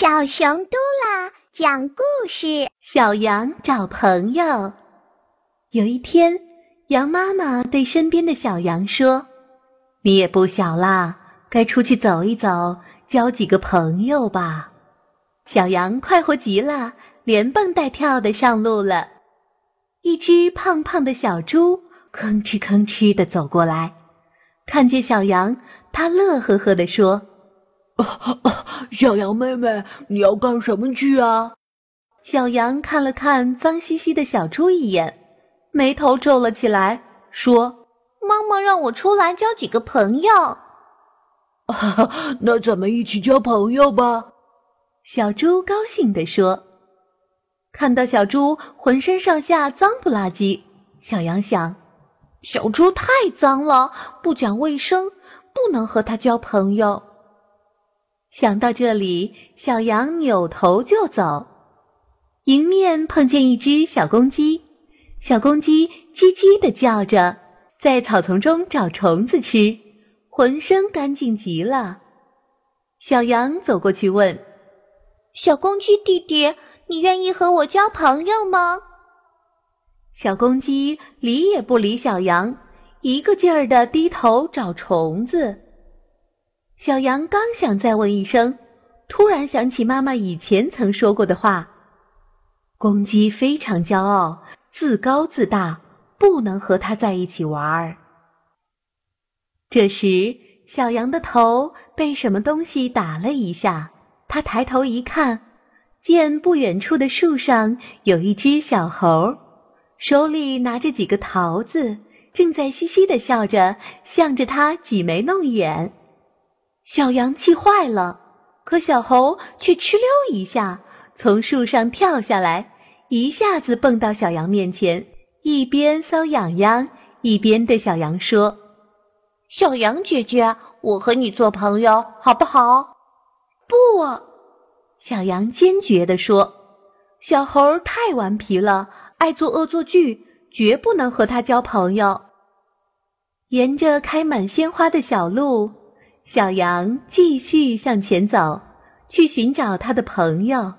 小熊嘟啦讲故事：小羊找朋友。有一天，羊妈妈对身边的小羊说：“你也不小啦，该出去走一走，交几个朋友吧。”小羊快活极了，连蹦带跳的上路了。一只胖胖的小猪吭哧吭哧的走过来，看见小羊，它乐呵呵的说。哦 哦小羊妹妹，你要干什么去啊？小羊看了看脏兮兮的小猪一眼，眉头皱了起来，说：“妈妈让我出来交几个朋友。”那咱们一起交朋友吧。小猪高兴地说。看到小猪浑身上下脏不拉几，小羊想：小猪太脏了，不讲卫生，不能和它交朋友。想到这里，小羊扭头就走，迎面碰见一只小公鸡。小公鸡叽叽的叫着，在草丛中找虫子吃，浑身干净极了。小羊走过去问：“小公鸡弟弟，你愿意和我交朋友吗？”小公鸡理也不理小羊，一个劲儿的低头找虫子。小羊刚想再问一声，突然想起妈妈以前曾说过的话：“公鸡非常骄傲，自高自大，不能和它在一起玩儿。”这时，小羊的头被什么东西打了一下，它抬头一看，见不远处的树上有一只小猴，手里拿着几个桃子，正在嘻嘻的笑着，向着它挤眉弄眼。小羊气坏了，可小猴却哧溜一下从树上跳下来，一下子蹦到小羊面前，一边搔痒痒，一边对小羊说：“小羊姐姐，我和你做朋友好不好？”“不！”小羊坚决地说，“小猴太顽皮了，爱做恶作剧，绝不能和他交朋友。”沿着开满鲜花的小路。小羊继续向前走，去寻找他的朋友。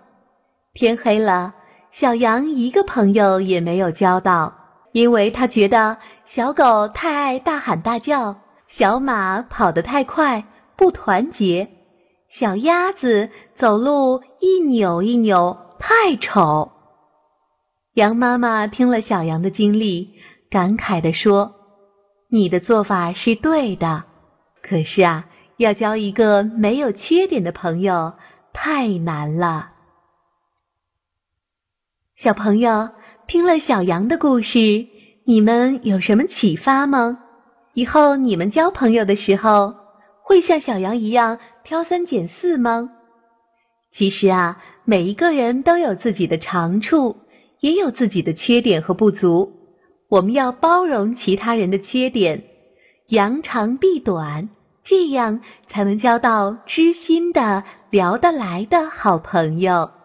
天黑了，小羊一个朋友也没有交到，因为他觉得小狗太爱大喊大叫，小马跑得太快不团结，小鸭子走路一扭一扭太丑。羊妈妈听了小羊的经历，感慨地说：“你的做法是对的，可是啊。”要交一个没有缺点的朋友太难了。小朋友听了小羊的故事，你们有什么启发吗？以后你们交朋友的时候，会像小羊一样挑三拣四吗？其实啊，每一个人都有自己的长处，也有自己的缺点和不足。我们要包容其他人的缺点，扬长避短。这样才能交到知心的、聊得来的好朋友。